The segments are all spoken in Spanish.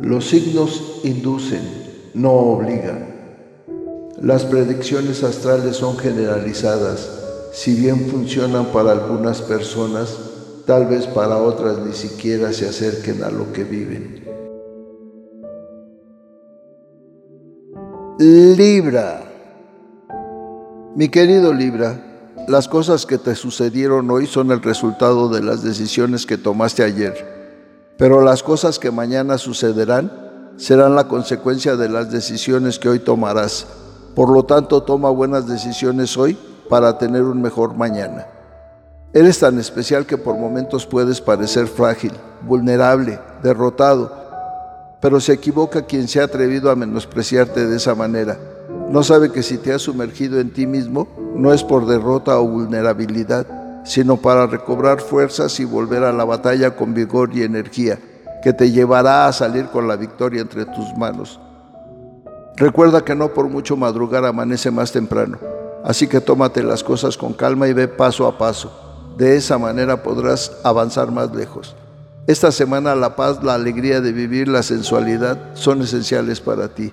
Los signos inducen, no obligan. Las predicciones astrales son generalizadas. Si bien funcionan para algunas personas, tal vez para otras ni siquiera se acerquen a lo que viven. Libra. Mi querido Libra, las cosas que te sucedieron hoy son el resultado de las decisiones que tomaste ayer, pero las cosas que mañana sucederán serán la consecuencia de las decisiones que hoy tomarás. Por lo tanto, toma buenas decisiones hoy para tener un mejor mañana. Eres tan especial que por momentos puedes parecer frágil, vulnerable, derrotado, pero se equivoca quien se ha atrevido a menospreciarte de esa manera no sabe que si te has sumergido en ti mismo, no es por derrota o vulnerabilidad, sino para recobrar fuerzas y volver a la batalla con vigor y energía, que te llevará a salir con la victoria entre tus manos. Recuerda que no por mucho madrugar amanece más temprano, así que tómate las cosas con calma y ve paso a paso. De esa manera podrás avanzar más lejos. Esta semana la paz, la alegría de vivir, la sensualidad son esenciales para ti.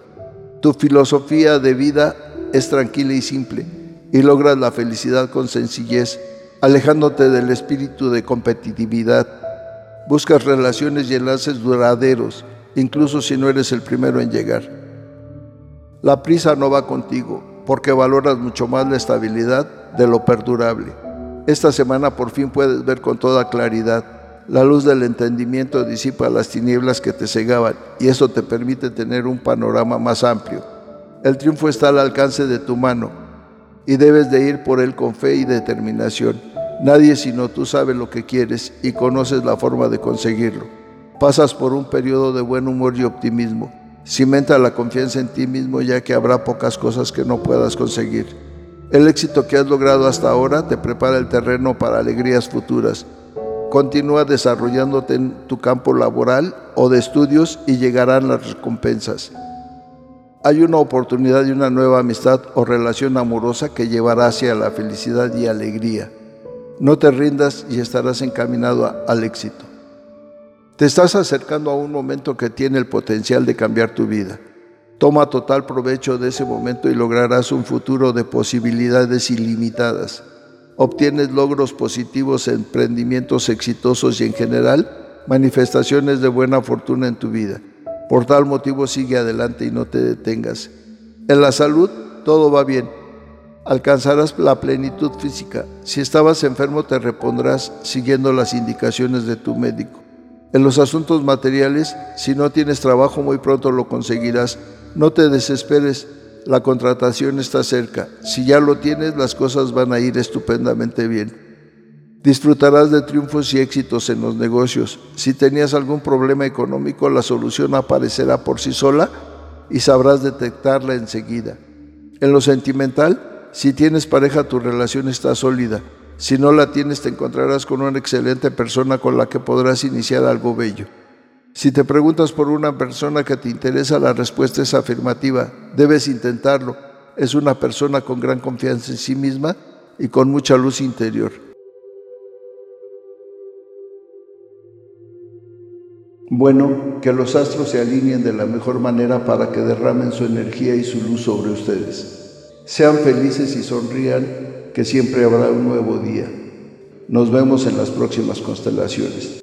Tu filosofía de vida es tranquila y simple y logras la felicidad con sencillez, alejándote del espíritu de competitividad. Buscas relaciones y enlaces duraderos, incluso si no eres el primero en llegar. La prisa no va contigo, porque valoras mucho más la estabilidad de lo perdurable. Esta semana por fin puedes ver con toda claridad la luz del entendimiento disipa las tinieblas que te cegaban y eso te permite tener un panorama más amplio. El triunfo está al alcance de tu mano y debes de ir por él con fe y determinación. Nadie sino tú sabe lo que quieres y conoces la forma de conseguirlo. Pasas por un periodo de buen humor y optimismo. Cimenta la confianza en ti mismo ya que habrá pocas cosas que no puedas conseguir. El éxito que has logrado hasta ahora te prepara el terreno para alegrías futuras. Continúa desarrollándote en tu campo laboral o de estudios y llegarán las recompensas. Hay una oportunidad de una nueva amistad o relación amorosa que llevará hacia la felicidad y alegría. No te rindas y estarás encaminado al éxito. Te estás acercando a un momento que tiene el potencial de cambiar tu vida. Toma total provecho de ese momento y lograrás un futuro de posibilidades ilimitadas obtienes logros positivos, emprendimientos exitosos y en general manifestaciones de buena fortuna en tu vida. Por tal motivo sigue adelante y no te detengas. En la salud todo va bien. Alcanzarás la plenitud física. Si estabas enfermo te repondrás siguiendo las indicaciones de tu médico. En los asuntos materiales, si no tienes trabajo muy pronto lo conseguirás. No te desesperes, la contratación está cerca. Si ya lo tienes, las cosas van a ir estupendamente bien. Disfrutarás de triunfos y éxitos en los negocios. Si tenías algún problema económico, la solución aparecerá por sí sola y sabrás detectarla enseguida. En lo sentimental, si tienes pareja, tu relación está sólida. Si no la tienes, te encontrarás con una excelente persona con la que podrás iniciar algo bello. Si te preguntas por una persona que te interesa, la respuesta es afirmativa. Debes intentarlo. Es una persona con gran confianza en sí misma y con mucha luz interior. Bueno, que los astros se alineen de la mejor manera para que derramen su energía y su luz sobre ustedes. Sean felices y sonrían, que siempre habrá un nuevo día. Nos vemos en las próximas constelaciones.